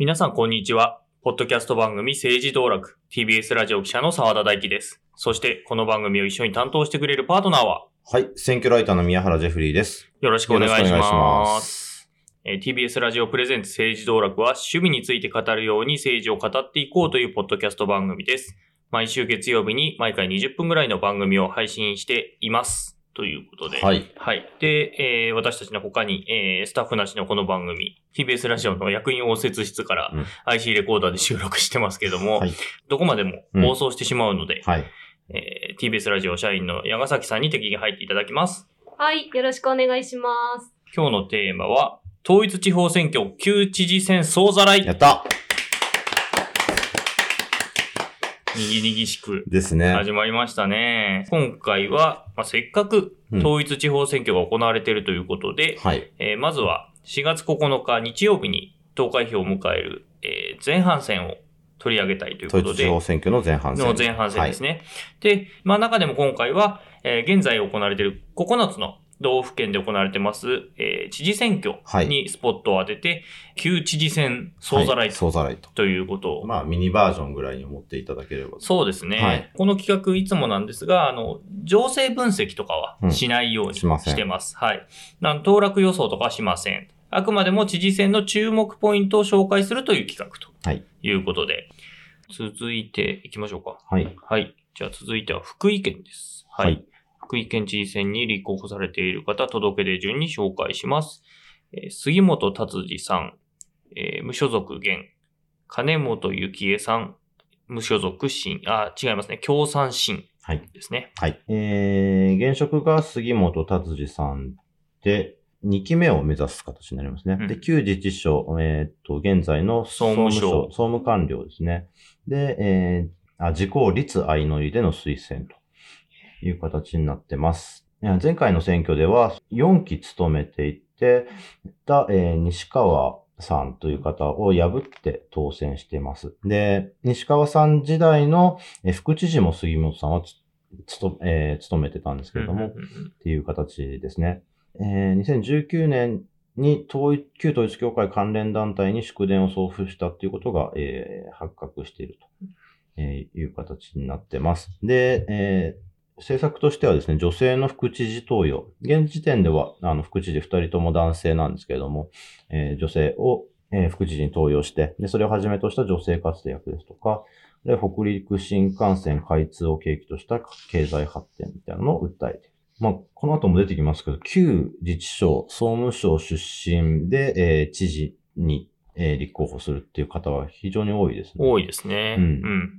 皆さんこんにちは。ポッドキャスト番組政治道楽 TBS ラジオ記者の澤田大樹です。そしてこの番組を一緒に担当してくれるパートナーは？はい。選挙ライターの宮原ジェフリーです。よろしくお願いし。ますえー TBS ラジオプレゼンツ政治道楽は趣味について語るように政治を語っていこうというポッドキャスト番組です。毎週月曜日に毎回20分ぐらいの番組を配信しています。ということで。はい。はい。で、えー私たちの他に、えースタッフなしのこの番組、TBS ラジオの役員応接室からうん IC レコーダーで収録してますけども、はい。どこまでも放送してしまうので、はい。えー TBS ラジオ社員の矢ヶ崎さんに適宜入っていただきます。はい、よろしくお願いします。今日のテーマは、統一地方選挙旧知事選総ざらい。やったにぎにぎしくですね。始まりましたね。今回は、まあ、せっかくうん統一地方選挙が行われているということで、はい。えーまずは4月9日日曜日に投開票を迎える、えー前半戦を取り上げたいということで、統一地方選挙の前半戦。の前半戦ですね。で、まあ中でも今回は、えー現在行われている9つの道府県で行われてます、えー知事選挙にスポットを当てて、旧知事選総ざらはいい。総ざらいと。ということを、まあ、ミニバージョンぐらいに思っていただければ。そうですね、はいこの企画いつもなんですが、あの、情勢分析とかはうんしないようにしてます。はい。なん当落予想とかはしません。あくまでも知事選の注目ポイントを紹介するという企画とはいいうことで、続いていきましょうか。はい。はい。じゃあ続いては福井県です。はい。はい福井県知事選に立候補されている方、届け出順に紹介します。えー杉本達治さん、えー無所属現、金本幸恵さん、無所属新、あ、違いますね。共産新はい。ですね。はい。えー、現職が杉本達治さんで、2期目を目指す形になりますね。うんで、旧自治省、えーっと、現在の総務省総務官僚ですね。で、えー、あ、自公立相乗りでの推薦という形になってます。前回の選挙では4期務めていて、た、えー西川さんという方を破って当選しています。で、西川さん時代のえー副知事も杉本さんはつつと、えー務めてたんですけれども、っていう形ですね。えー2019年に統一旧統一教会関連団体に祝電を送付したっていうことが、えー発覚していると、えーいう形になってます。で、えー政策としてはですね、女性の副知事登用。現時点では、あの、副知事2人とも男性なんですけれども、えー女性を、えー副知事に登用して、で、それをはじめとした女性活躍ですとか、で、北陸新幹線開通を契機とした経済発展みたいなのを訴えている。まあ、この後も出てきますけど、旧自治省、総務省出身で、えー知事に、えー立候補するっていう方は非常に多いですね。多いですね。うんうん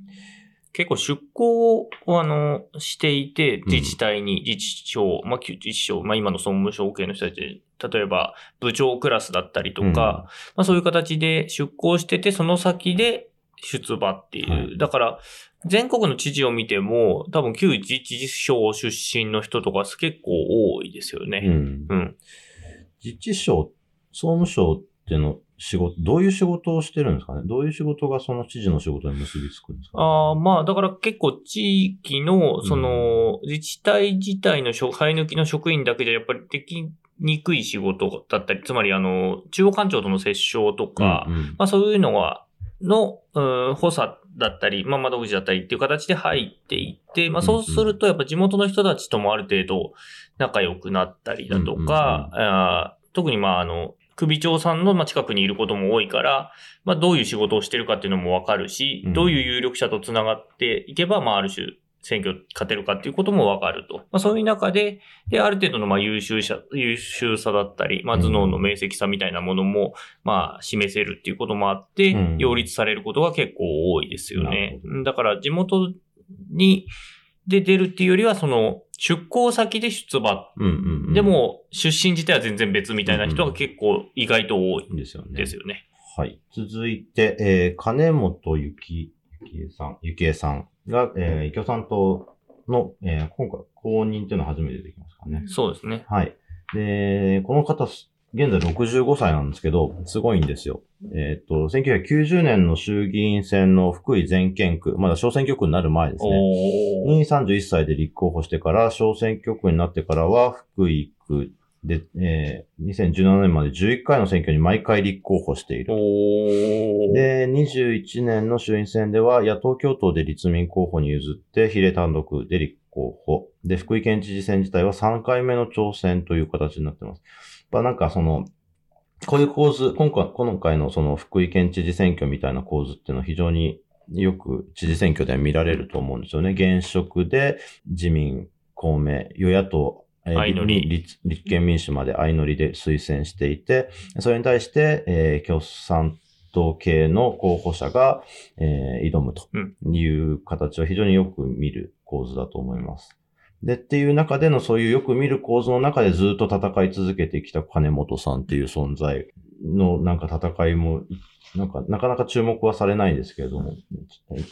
結構出向を、あの、していて、うん自治体に、自治省、まあ、旧自治省、まあ、今の総務省系の人たち、例えば、部長クラスだったりとか、うんまあ、そういう形で出向してて、その先で出馬っていう。はいだから、全国の知事を見ても、多分旧自治省出身の人とか結構多いですよね。うんうん。自治省、総務省っての仕事、どういう仕事をしてるんですかね？どういう仕事がその知事の仕事に結びつくんですか、ああ、まあ、だから結構地域の、その、自治体自体の生え抜きの職員だけじゃやっぱりできにくい仕事だったり、つまりあの、中央官庁との折衝とか、うんうん。まあそういうのは、の、うん補佐だったり、まあ窓口だったりっていう形で入っていって、まあそうするとやっぱ地元の人たちともある程度仲良くなったりだとか、あー特にまああの、首長さんのまあ近くにいることも多いから、まあどういう仕事をしてるかっていうのもわかるし、うんどういう有力者と繋がっていけば、まあある種、選挙勝てるかっていうこともわかると。まあそういう中で、で、ある程度のまあ優秀さ、優秀さだったり、まあ頭脳の明晰さみたいなものも、まあ示せるっていうこともあって、うん擁立されることが結構多いですよなねる。だから地元に、で出るっていうよりは、その、出向先で出馬。うんうんうんで、も、出身自体は全然別みたいな人が結構意外と多いいいですよね。ですよね。はい。続いて、えー、金本ゆき、ゆきえさん、ゆきえさんが、えー、共産党の、えー、今回公認っていうのは初めて出てきますかね。そうですね。はい。で、この方、現在65歳なんですけど、すごいんですよ。えっ、と、1990年の衆議院選の福井全県区、まだ小選挙区になる前ですね。に31歳で立候補してから、小選挙区になってからは、福井区で、えー2017年まで11回の選挙に毎回立候補している。で、21年の衆院選では野党共闘で立民候補に譲って比例単独で立候補。で、福井県知事選自体は3回目の挑戦という形になってます。まあなんかその、こういう構図、今回、今回のその福井県知事選挙みたいな構図っていうのは非常によく知事選挙では見られると思うんですよね。現職で自民、公明、与野党、えー立立憲民主まで相乗りで推薦していて、それに対して、えー共産党系の候補者が、えー挑むという形は非常によく見る構図だと思います。で、っていう中でのそういうよく見る構図の中でずっと戦い続けてきた金本さんっていう存在のなんか戦いも、なんかなかなか注目はされないんですけれども、えっと、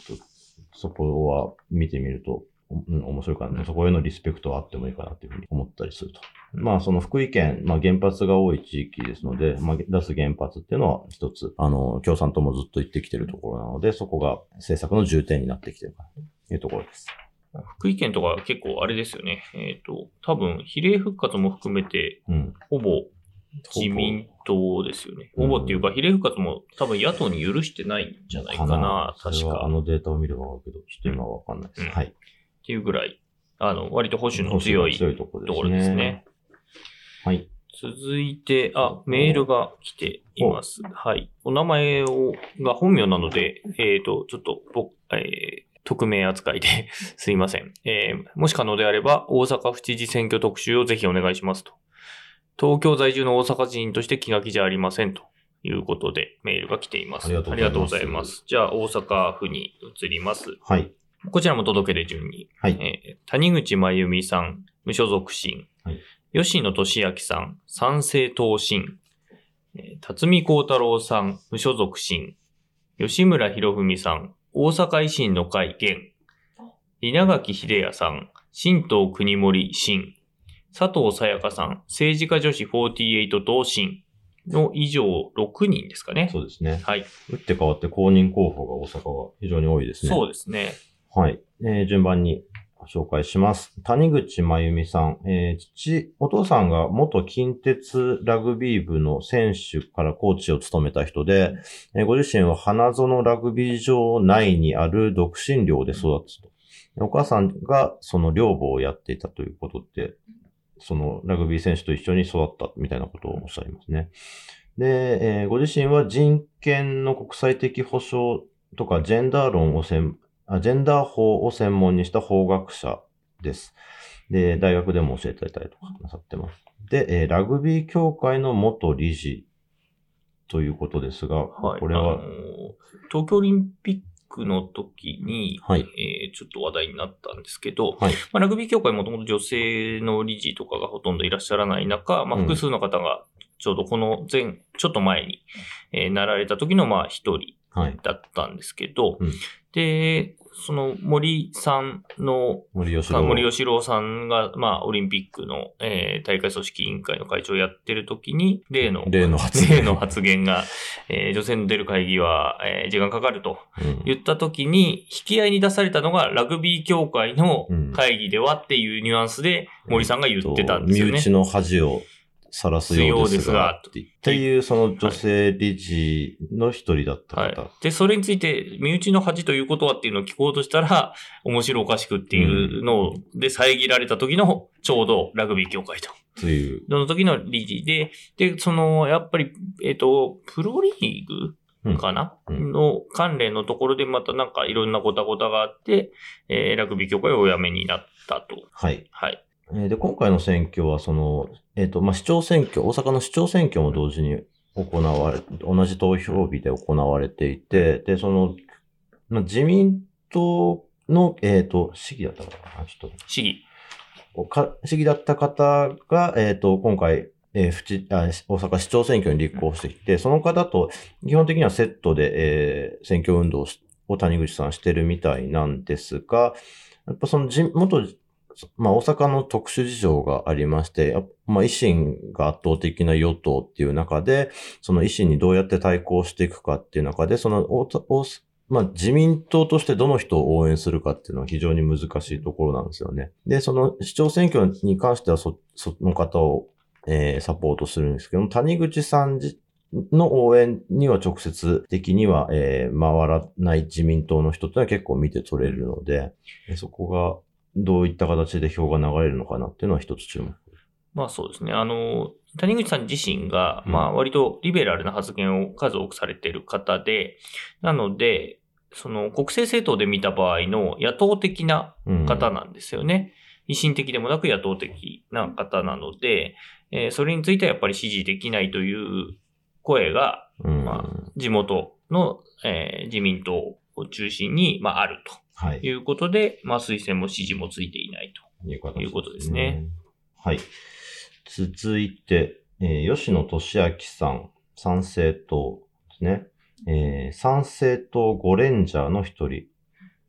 そこは見てみると、うん、面白いかな、そこへのリスペクトはあってもいいかなというふうに思ったりすると。まあ、その福井県、まあ原発が多い地域ですので、まあ出す原発っていうのは一つ、あの、共産党もずっと言ってきてるところなので、そこが政策の重点になってきてるかというところです。福井県とか結構あれですよね。えっ、と、多分、比例復活も含めて、うん。ほぼ自民党ですよね。うんほぼっていうか、比例復活も多分野党に許してないんじゃないかな、確か。それはあのデータを見ればわかるけど、ちょっと今はわかんないです。うんはい。っていうぐらい、あの、割と保守の強いところところですね。。はい。続いて、あ、メールが来ています。はい。お名前を、が本名なので、えっ、と、ちょっと、僕、えー匿名扱いで すいません。えーもし可能であれば、大阪府知事選挙特集をぜひお願いしますと。東京在住の大阪人として気が気じゃありませんということでメールが来ています。ありがとうございますありがとうございます。じゃあ、大阪府に移ります。はい。こちらも届け出順に。はい。えー谷口真由美さん、無所属審。はい吉野俊明さん、賛成党審。えー辰巳幸太郎さん、無所属審。吉村博文さん、大阪維新の会現。稲垣秀也さん、新党国森審。佐藤さやかさん、政治家女子48党審の以上6人ですかね。そうですね。はい。打って変わって公認候補が大阪は非常に多いですね。そうですね。はい。えー順番に紹介します。谷口真由美さん。えー父、お父さんが元近鉄ラグビー部の選手からコーチを務めた人で、えーご自身は花園ラグビー場内にある独身寮で育つと。お母さんがその寮母をやっていたということで、そのラグビー選手と一緒に育ったみたいなことをおっしゃいますね。で、えーご自身は人権の国際的保障とかジェンダー論を専ジェンダー法を専門にした法学者です。で、大学でも教えていたりとかなさってます。で、えーラグビー協会の元理事ということですが、はい。これはあの、東京オリンピックの時に、はい。えーちょっと話題になったんですけど、はいまあ、ラグビー協会もともと女性の理事とかがほとんどいらっしゃらない中、まあ、うん複数の方がちょうどこの前、ちょっと前に、えーなられた時のまあ一人はい。だったんですけど、うんで、その森さんの森吉郎。森喜朗さんが、まあ、オリンピックの、えー大会組織委員会の会長をやってる時に、例の、例の発言発言が、えー女性の出る会議は、えー時間かかるとうん言った時に、引き合いに出されたのがラグビー協会の会議ではっていうニュアンスで森さんが言ってたんですよね。身内の恥を晒すようですようですがっていうその女性理事の一人だったはい方。。で、それについて、身内の恥ということはっていうのを聞こうとしたら、面白おかしくっていうので遮られた時の、ちょうどラグビー協会と。という。その時の理事で、で、その、やっぱり、えっ、と、プロリーグかな、うんの関連のところでまたなんかいろんなごたごたがあって、えーラグビー協会をお辞めになったと。はい。はい。えーで、今回の選挙は、その、えっ、と、まあ、市長選挙、大阪の市長選挙も同時に行われ、同じ投票日で行われていて、で、その、まあ、自民党の、えっ、と、市議だったかなちょっと、市議。か市議だった方が、えっ、と、今回、えー府知あ大阪市長選挙に立候補してきて、その方と基本的にはセットで、えー選挙運動を谷口さんしてるみたいなんですが、やっぱそのじ元、まあ大阪の特殊事情がありまして、まあ維新が圧倒的な与党っていう中で、その維新にどうやって対抗していくかっていう中で、そのまあ、自民党としてどの人を応援するかっていうのは非常に難しいところなんですよね。で、その市長選挙に関してはそ、その方を、えーサポートするんですけども、谷口さんじの応援には直接的には、えー、回らない自民党の人ってのは結構見て取れるので、そこがどういった形で票が流れるのかなっていうのは一つ注目。まあそうですね。あの、谷口さん自身が、まあ割とリベラルな発言を数多くされている方で、なので、その国政政党で見た場合の野党的な方なんですよね。うん、維新的でもなく野党的な方なので、えー、それについてはやっぱり支持できないという声が、うん、まあ、地元の、えー、自民党を中心に、まあ、あるということで、はい、まあ、推薦も支持もついていないということですね。はい。続いて、えー、吉野俊明さん、参政党ですね。えー、参政党5レンジャーの一人。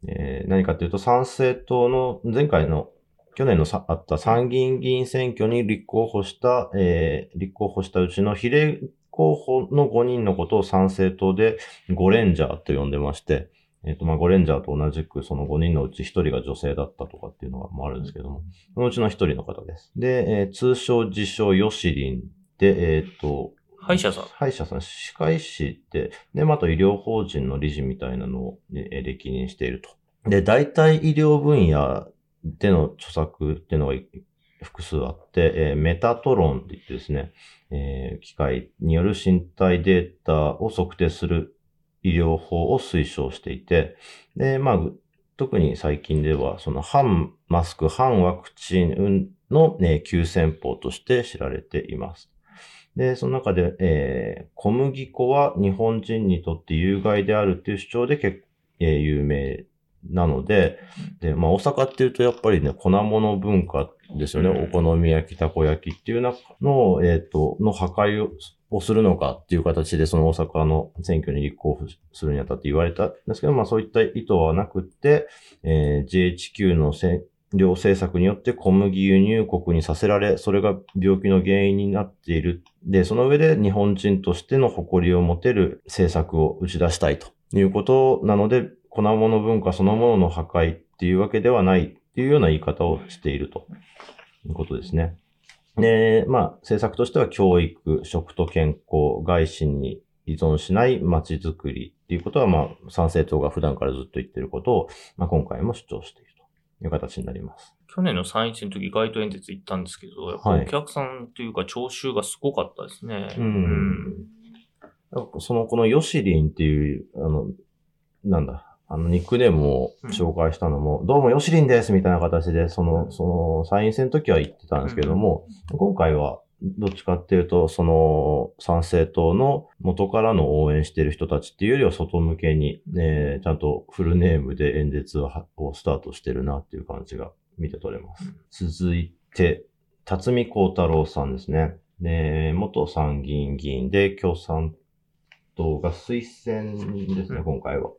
えー、何かというと、参政党の前回の去年のさあった参議院議員選挙に立候補した、えー、立候補したうちの比例候補の5人のことを参政党で5レンジャーと呼んでまして、えっ、ー、と、まあ、5レンジャーと同じくその5人のうち1人が女性だったとかっていうのがもあるんですけども、そのうちの1人の方です。で、えー、通称自称ヨシリンで、えっ、ー、と、歯医者さん。歯医者さん、歯科医師で、で、また医療法人の理事みたいなのを、ね、歴任していると。で、大体医療分野での著作っていうのが複数あって、えー、メタトロンって言ってですね、えー、機械による身体データを測定する医療法を推奨していて、で、まあ、特に最近では、その反マスク、反ワクチンの、ね、急先鋒として知られています。で、その中で、えー、小麦粉は日本人にとって有害であるっていう主張で結構、えー、有名なので、で、まあ大阪っていうとやっぱりね、粉物文化ですよね。お好み焼き、たこ焼きっていう中の、えっ、ー、と、の破壊ををするのかっていう形で、その大阪の選挙に立候補するにあたって言われたんですけど、まあそういった意図はなくて、えー、GHQ の量政策によって小麦輸入国にさせられ、それが病気の原因になっている。で、その上で日本人としての誇りを持てる政策を打ち出したいということなので、粉物文化そのものの破壊っていうわけではないっていうような言い方をしているということですね。で、まあ、政策としては教育、食と健康、外信に依存しない街づくりっていうことは、まあ、参政党が普段からずっと言ってることを、まあ、今回も主張しているという形になります。去年の参院選の時街頭演説行ったんですけど、やっぱお客さんというか聴衆がすごかったですね。はい、うん。その、このヨシリンっていう、あの、なんだ、あの、ニックネームを紹介したのも、うん、どうもヨシリンですみたいな形で、その、その、参院選の時は言ってたんですけども、うん、今回は、どっちかっていうと、その、参政党の元からの応援している人たちっていうよりは外向けに、ね、ちゃんとフルネームで演説をスタートしてるなっていう感じが見て取れます。うん、続いて、辰巳幸太郎さんですね。で、元参議院議員で共産党が推薦ですね、今回は。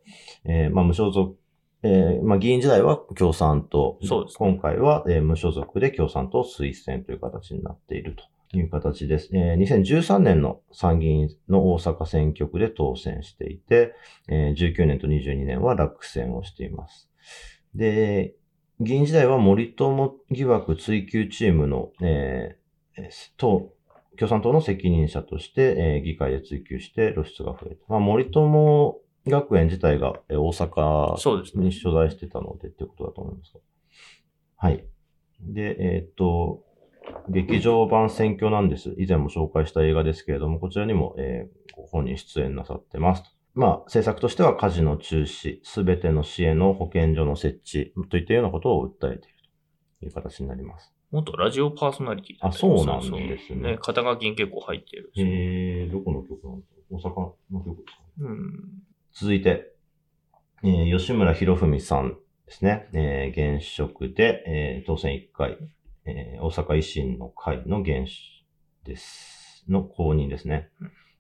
えー、まあ、無所属、えー、まあ、議員時代は共産党。そうです、ね、今回は、えー、無所属で共産党推薦という形になっているという形です。えー、2013年の参議院の大阪選挙区で当選していて、えー、19年と22年は落選をしています。で、議員時代は森友疑惑追及チームの、えー、党、共産党の責任者として、えー、議会で追及して露出が増えた。まあ、森友学園自体が大阪に所在してたのでっていうことだと思いますはい。で、えっ、と、劇場版選挙なんです。以前も紹介した映画ですけれども、こちらにも、えー、ご本人出演なさってます。まあ、政策としては家事の中止、すべての市への保健所の設置といったようなことを訴えているという形になります。元ラジオパーソナリティあ、そうなんですね。ね、肩書きに結構入ってる。へえー、どこの曲なんですか大阪の曲ですか、うん。続いて、えー、吉村博文さんですね。えー、現職で、えー、当選1回、えー、大阪維新の会の現です。の公認ですね。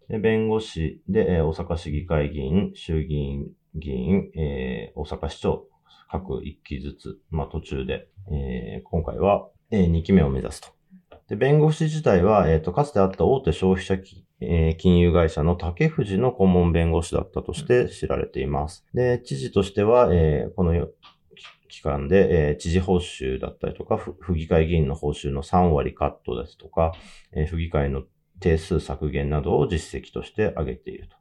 で弁護士で、えー、大阪市議会議員、衆議院議員、えー、大阪市長、各1期ずつ、まあ途中で、えー、今回はえー、2期目を目指すと。で、弁護士自体は、えっ、ー、と、かつてあった大手消費者えー、金融会社の竹藤の顧問弁護士だったとして知られています。で、知事としては、えー、この期間で、えー、知事報酬だったりとか、府議会議員の報酬の3割カットですとか、えー、府議会の定数削減などを実績として挙げていると。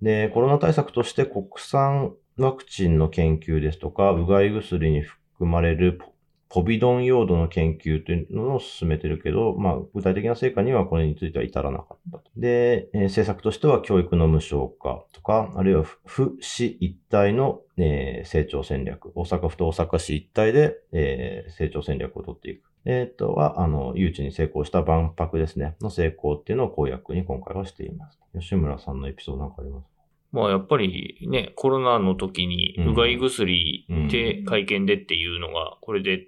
で、コロナ対策として国産ワクチンの研究ですとか、うがい薬に含まれるポビドン用土の研究というのを進めてるけど、まあ、具体的な成果にはこれについては至らなかった。で、えー、政策としては教育の無償化とか、あるいは府市一体の、えー、成長戦略、大阪府と大阪市一体で、えー、成長戦略を取っていく。えっ、とは、あの、誘致に成功した万博ですね、の成功っていうのを公約に今回はしています。吉村さんのエピソードなんかあります？まあやっぱりね、コロナの時にうがい薬で会見でっていうのが、これでっ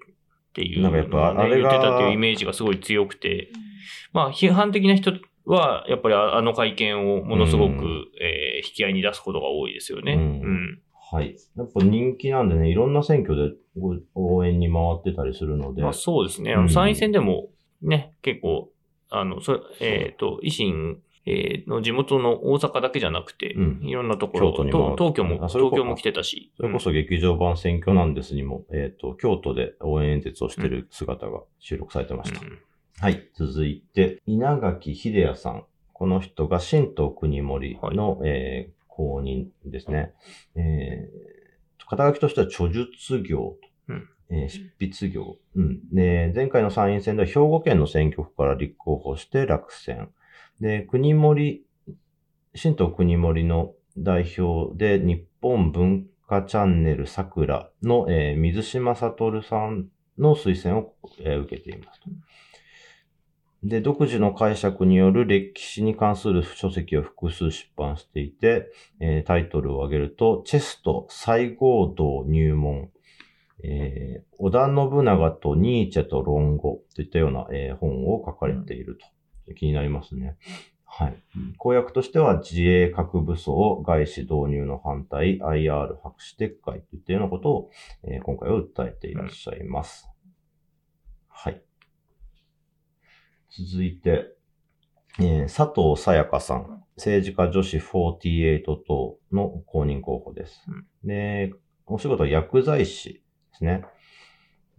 ていう、なんかやっぱあれが、言ってたっていうイメージがすごい強くて、まあ批判的な人は、やっぱりあの会見をものすごく、うん、えー、引き合いに出すことが多いですよね。うん。うん、はい。やっぱ人気なんでね、いろんな選挙で応援に回ってたりするので。まあそうですね。あの参院選でもね、結構、あの、そえっ、ー、と、維新えー、の地元の大阪だけじゃなくて、うん、いろんなところ、東東京も、東京も来てたし。それこそ劇場版選挙なんですにも、うん、えっ、ー、と、京都で応援演説をしてる姿が収録されてました。うん、はい。続いて、稲垣秀也さん。この人が新東国森の、はい、えー、公認ですね。えー、肩書きとしては著述業うんえー、執筆業。うん。で、前回の参院選では兵庫県の選挙区から立候補して落選。で、国森、新党国森の代表で日本文化チャンネル桜の、えー、水島悟さんの推薦を、えー、受けていますで、独自の解釈による歴史に関する書籍を複数出版していて、えー、タイトルを挙げると、チェスト西郷道入門、えー、織田信長とニーチェと論語といったような、えー、本を書かれていると。気になりますね。はい。公約としては自衛核武装、外資導入の反対、IR 白紙撤回といったようなことを、えー、今回は訴えていらっしゃいます。はい。続いて、えー、佐藤さやかさん、政治家女子48等の公認候補です。で、お仕事は薬剤師ですね。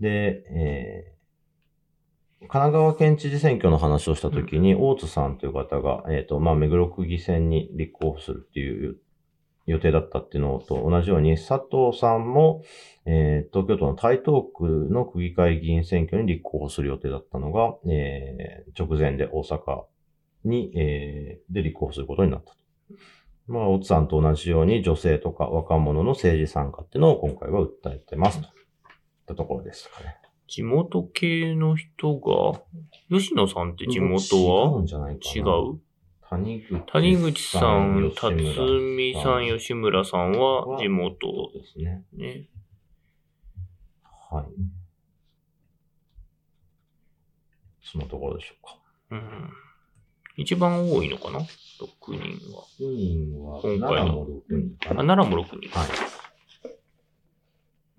で、えー神奈川県知事選挙の話をしたときに、大津さんという方が、えっ、と、まあ、目黒区議選に立候補するっていう予定だったっていうのと同じように、佐藤さんも、えー、東京都の台東区の区議会議員選挙に立候補する予定だったのが、えー、直前で大阪に、えー、で立候補することになったと。まあ、大津さんと同じように女性とか若者の政治参加っていうのを今回は訴えてますと。ったところですかね。地元系の人が、吉野さんって地元は？違う谷口谷口さん、辰巳さん、吉村さんは地元ですね。ね。はい。そのところでしょうか。うん。一番多いのかな ?6 人は。6人は、今回の。6人あ、奈良も6人。は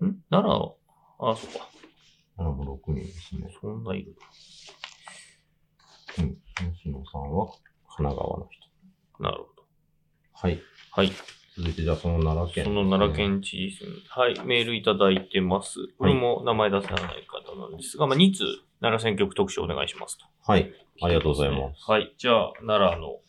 い。ん？奈良、あ、そっか。あも6人ですね。そんないるうん。吉野さんは神奈川の人。なるほど。はい。はい。続いて、じゃあその奈良県、ね、その奈良県知事選。はい。メールいただいてます。これも名前出せない方なんですが、はい、まあ、2通、奈良選挙区特集お願いしますと。はい。ありがとうございます。はい。じゃあ、奈良の、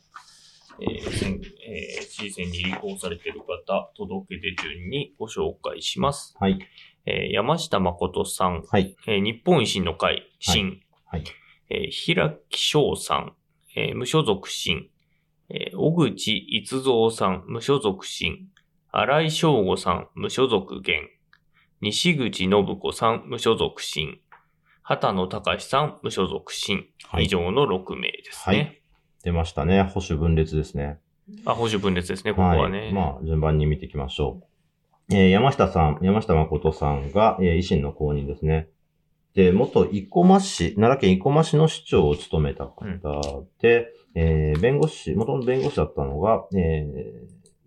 えー選えー、知事選に立候補されている方、届け出順にご紹介します。はい。えー、山下誠さん、はい。えー、日本維新の会、新、はい。えー、平木翔さん、えー、無所属新、えー、小口逸造さん、無所属新、荒井翔吾さん、無所属現、西口信子さん、無所属新、畑野隆さん、無所属新、はい、以上の6名ですね。はい。出ましたね。保守分裂ですね。あ、保守分裂ですね、ここはね。はい、まあ、順番に見ていきましょう。えー、山下さん、山下誠さんが、えー、維新の公認ですね。で、元生駒市、奈良県生駒市の市長を務めた方で、うん、えー、弁護士、元の弁護士だったのが、え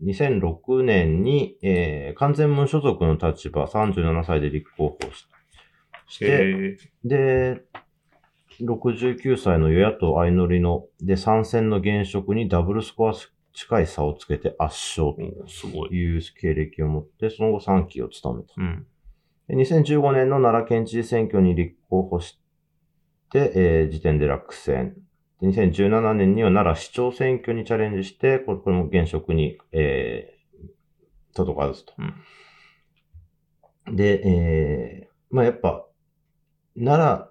ー、2006年に、えー、完全無所属の立場、37歳で立候補して、で、69歳の与野党相乗りの、で、参戦の現職にダブルスコア近い差をつけて圧勝という経歴を持って、その後3期を務めた。うん、2015年の奈良県知事選挙に立候補して、えー、時点で落選。で2017年には奈良市長選挙にチャレンジして、これこれも現職に、えー、届かずと。で、えー、まあやっぱ、奈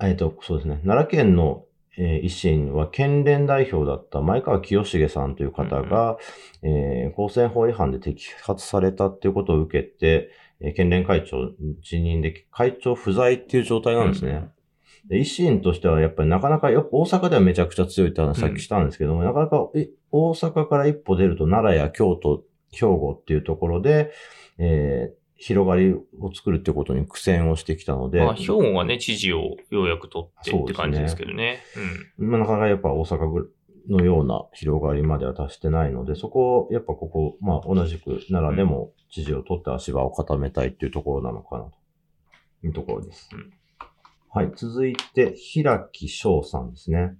良、えっ、と、そうですね、奈良県の、えー維新は県連代表だった前川清重さんという方が、えー公選法違反で摘発されたっていうことを受けて、えー県連会長辞任で会長不在っていう状態なんですね。で維新としてはやっぱりなかなか、やっぱ大阪ではめちゃくちゃ強いって話さっきしたんですけども、なかなかえ大阪から一歩出ると奈良や京都、兵庫っていうところで、えー広がりを作るってことに苦戦をしてきたので、まあ、兵庫がね、知事をようやく取ってって感じですけどね。まあ、なかなかやっぱ大阪ぐのような広がりまでは達してないので、そこをやっぱここ、まあ同じく奈良でも知事を取って足場を固めたいっていうところなのかなというところです。うんはい。続いて、平木翔さんですね。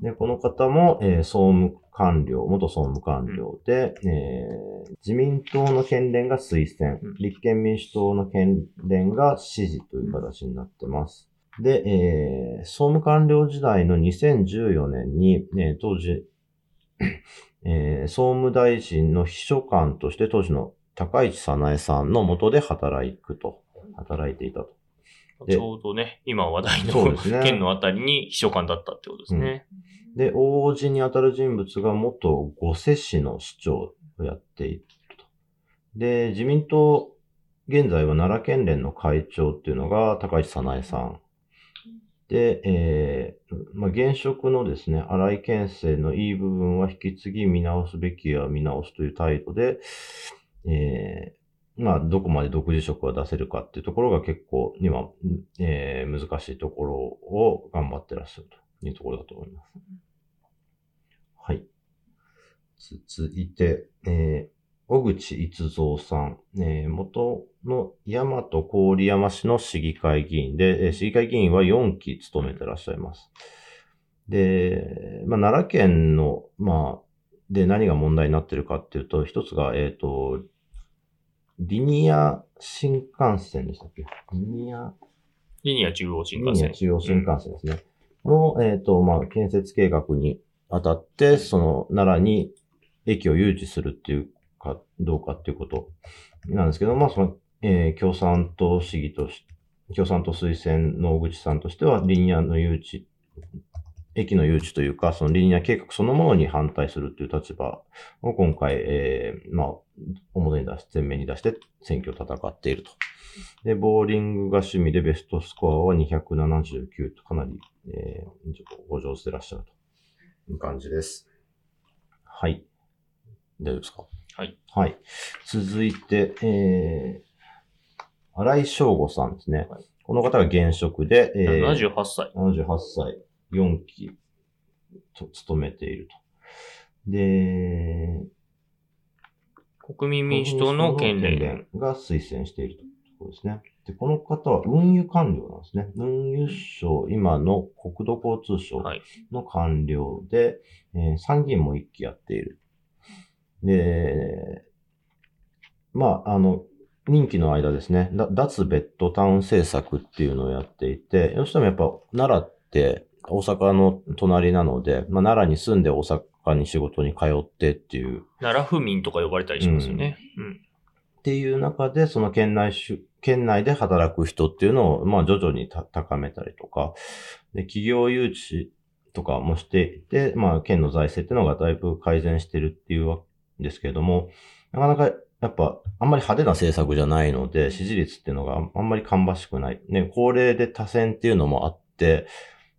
で、この方も、えー総務官僚、元総務官僚で、えー自民党の県連が推薦、うん立憲民主党の県連が支持という形になってます。で、えー総務官僚時代の2014年に、ね、当時、えー総務大臣の秘書官として当時の高市早苗さんの下で働くと、働いていたと。でちょうどね、今話題のね県のあたりに秘書官だったってことですね。で、王子に当たる人物が元御瀬市の市長をやっていると。で、自民党、現在は奈良県連の会長っていうのが高市早苗さん。で、えーまあ、現職のですね、荒井県政のいい部分は引き継ぎ見直すべきは見直すという態度で、えーまあ、どこまで独自色が出せるかっていうところが結構今、えー難しいところを頑張ってらっしゃるというところだと思います。はい。続いて、えー小口逸三さん、えー元の大和郡山市の市議会議員で、えー市議会議員は4期務めてらっしゃいます。で、まあ、奈良県の、まあ、で何が問題になってるかっていうと、一つが、えっ、と、リニア新幹線でしたっけ？リニア？リニア中央新リニア幹線。中央新幹線ですね。の、えっ、と、まあ、建設計画にあたって、その、奈良に駅を誘致するっていうか、どうかっていうことなんですけど、まあ、その、えー共産党市議とし、共産党推薦の小口さんとしては、リニアの誘致、駅の誘致というか、そのリニア計画そのものに反対するという立場を今回、えーまあ、表に出し、前面に出して選挙を戦っていると。で、ボーリングが趣味でベストスコアは279とかなり、えー、ご上手でいらっしゃるという感じです。はい。大丈夫ですか？はい。はい。続いて、えー、荒井翔吾さんですね。はいこの方が現職で、えー、78歳。78歳、4期と務めていると。で、国民民主党の県連。が推薦しているところですね。で、この方は運輸官僚なんですね。運輸省、今の国土交通省はい。の官僚で、えー参議院も一期やっている。で、まあ、あの、任期の間ですね、だ脱ベッドタウン政策っていうのをやっていて、どうしてもやっぱ奈良って大阪の隣なので、まあ、奈良に住んで大阪に仕事に通ってっていう奈良府民とか呼ばれたりしますよね。うん。っていう中で、その県内し、県内で働く人っていうのを、まあ徐々にた高めたりとか、で、企業誘致とかもしていて、まあ県の財政っていうのがだいぶ改善してるっていうわけですけれども、なかなかやっぱあんまり派手な政策じゃないので、支持率っていうのがあんまり芳しくない。ね、高齢で多選っていうのもあって、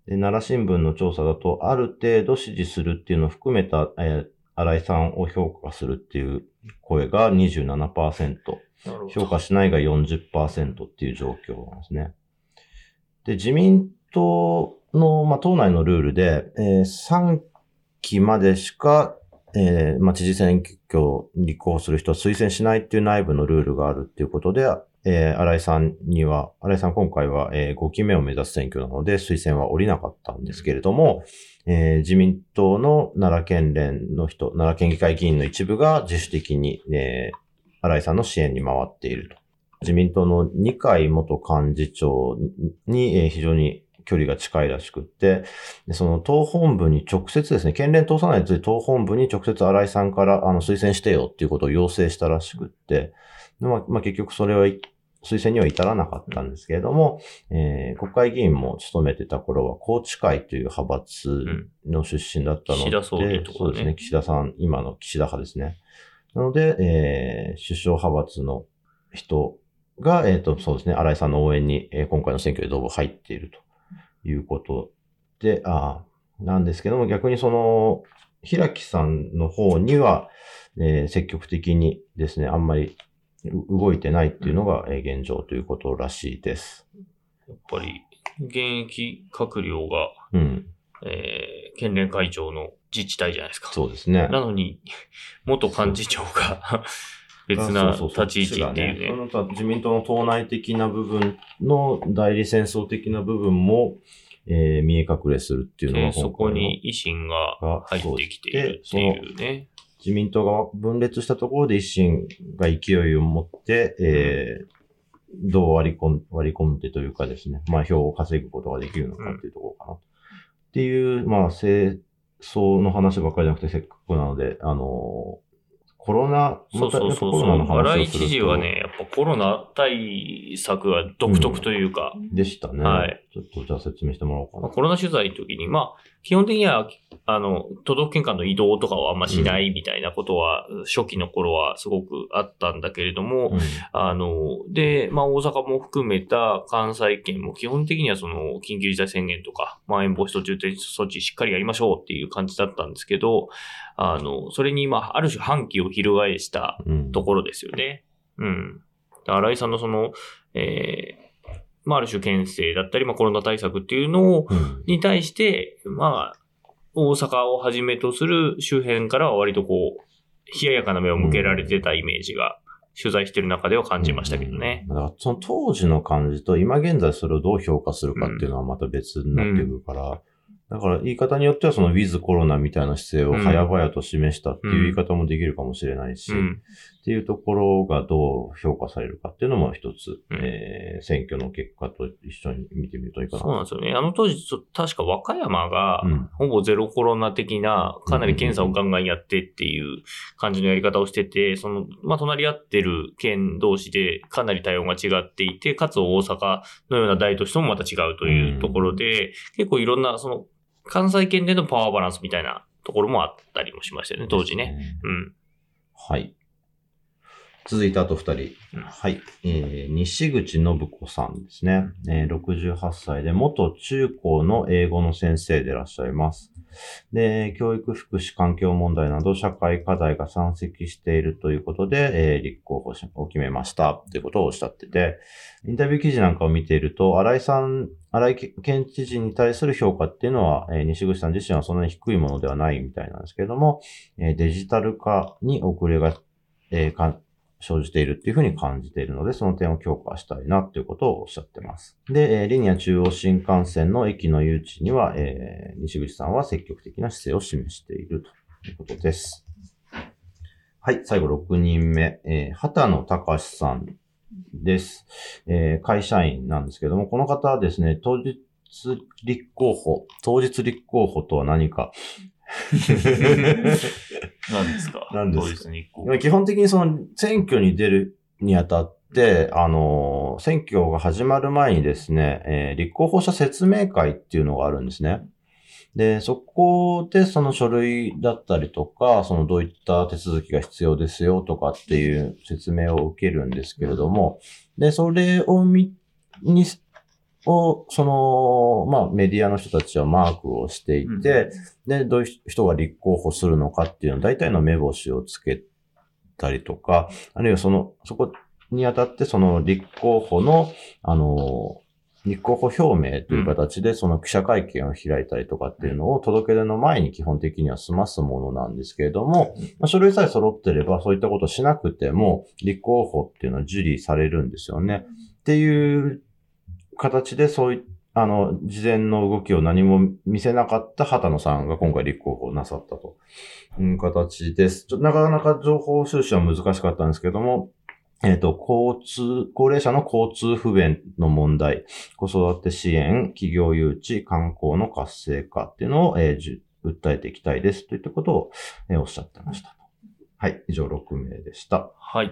で奈良新聞の調査だと、ある程度支持するっていうのを含めた、えー新井さんを評価するっていう声が27%。なるほど。評価しないが40%っていう状況なんですね。で、自民党の、まあ、党内のルールで、えー3期までしか、えーまあ、知事選挙に立候補する人は推薦しないっていう内部のルールがあるっていうことで、えー新井さんには、新井さん今回は、え5期目を目指す選挙なので推薦は降りなかったんですけれども、えー自民党の奈良県連の人、奈良県議会議員の一部が自主的に、えー新井さんの支援に回っていると。自民党の二階元幹事長に、えー非常に距離が近いらしくって、でその党本部に直接ですね、県連通さないと党本部に直接新井さんからあの推薦してよっていうことを要請したらしくって、でまあ、まあ、結局それは推薦には至らなかったんですけれども、えー、国会議員も務めてた頃は、高知会という派閥の出身だったので、うん、岸田総理とか、ね、そうですね、岸田さん、今の岸田派ですね。なので、えー、首相派閥の人が、えっ、ー、と、そうですね、新井さんの応援に、えー、今回の選挙でどうも入っているということで、あなんですけども、逆にその、平木さんの方には、えー、積極的にですね、あんまり動いてないっていうのが現状ということらしいです。やっぱり、現役閣僚が、うん、えー、県連会長の自治体じゃないですか。そうですね。なのに、元幹事長が別な立ち位置っていうね。そうそうそうね自民党の党内的な部分の代理戦争的な部分も、えー、見え隠れするっていうのがそこに維新が入ってきているっていうね。自民党が分裂したところで維新が勢いを持って、えー、どう割り込ん割り込んでというかですね、まあ票を稼ぐことができるのかっていうところかな。っていう、まあ、政争の話ばっかりじゃなくて、せっかくなので、あのコロナ、そうそうそうそう。荒井知事はね、やっぱコロナ対策は独特というか。うん、でしたね。はい。ちょっとじゃあ説明してもらおうかな。コロナ取材の時に、まあ、基本的には、あの、都道府県間の移動とかはあんましないみたいなことは、うん、初期の頃はすごくあったんだけれども、うん、あの、で、まあ大阪も含めた関西圏も基本的にはその緊急事態宣言とか、まん延防止等重点措置しっかりやりましょうっていう感じだったんですけど、あの、それにまあ、ある種反旗を翻したところですよね。うん。うん、新井さんのその、えー、まあ、ある種牽制だったり、まあ、コロナ対策っていうのを、に対して、まあ、大阪をはじめとする周辺からは割とこう、冷ややかな目を向けられてたイメージが、取材してる中では感じましたけどね。だからその当時の感じと今現在それをどう評価するかっていうのはまた別になってくるから、だから言い方によってはそのウィズコロナみたいな姿勢を早々と示したっていう言い方もできるかもしれないし、うん、っていうところがどう評価されるかっていうのも一つ、うん、えー、選挙の結果と一緒に見てみるといいかな。そうなんですよね。あの当時、確か和歌山が、ほぼゼロコロナ的な、かなり検査をガンガンやってっていう感じのやり方をしてて、その、まあ、隣り合ってる県同士でかなり対応が違っていて、かつ大阪のような大都市ともまた違うというところで、結構いろんな、その、関西圏でのパワーバランスみたいなところもあったりもしましたよね、当時ね。うん。はい。続いてあと二人。うん、はい。えー、西口信子さんですね。えー、68歳で元中高の英語の先生でいらっしゃいます。で、教育福祉環境問題など社会課題が山積しているということで、えー、立候補を決めましたということをおっしゃってて、インタビュー記事なんかを見ていると、新井さん、新井県知事に対する評価っていうのは、えー、西口さん自身はそんなに低いものではないみたいなんですけれども、えー、デジタル化に遅れが、えー、生じているっていうふうに感じているので、その点を強化したいなっていうことをおっしゃってます。で、えリニア中央新幹線の駅の誘致には、えー、西口さんは積極的な姿勢を示しているということです。はい、最後6人目、えー、畑野隆さんです。えー、会社員なんですけども、この方はですね、当日立候補、当日立候補とは何か、何ですか？何ですか？基本的にその選挙に出るにあたって、あの、選挙が始まる前にですね、えー、立候補者説明会っていうのがあるんですね。で、そこでその書類だったりとか、そのどういった手続きが必要ですよとかっていう説明を受けるんですけれども、で、それを見、にを、その、まあ、メディアの人たちはマークをしていて、うん、で、どういう人が立候補するのかっていうのを大体の目星をつけたりとか、あるいはその、そこにあたってその立候補の、あの、立候補表明という形でその記者会見を開いたりとかっていうのを届け出の前に基本的には済ますものなんですけれども、まあ、書類さえ揃ってればそういったことしなくても立候補っていうのは受理されるんですよね。っていう形でそういあの、事前の動きを何も見せなかった畑野さんが今回立候補なさったという形です。ちょなかなか情報収集は難しかったんですけども、えっ、と、交通、高齢者の交通不便の問題、子育て支援、企業誘致、観光の活性化っていうのを、えーじ訴えていきたいですといったことを、えーおっしゃってました。はい、以上6名でした。はい。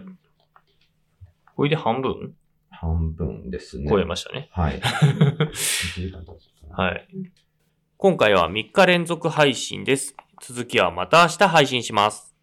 これで半分？半分ですね。超えましたね。はい。1時間経つかなはい。今回は3日連続配信です。続きはまた明日配信します。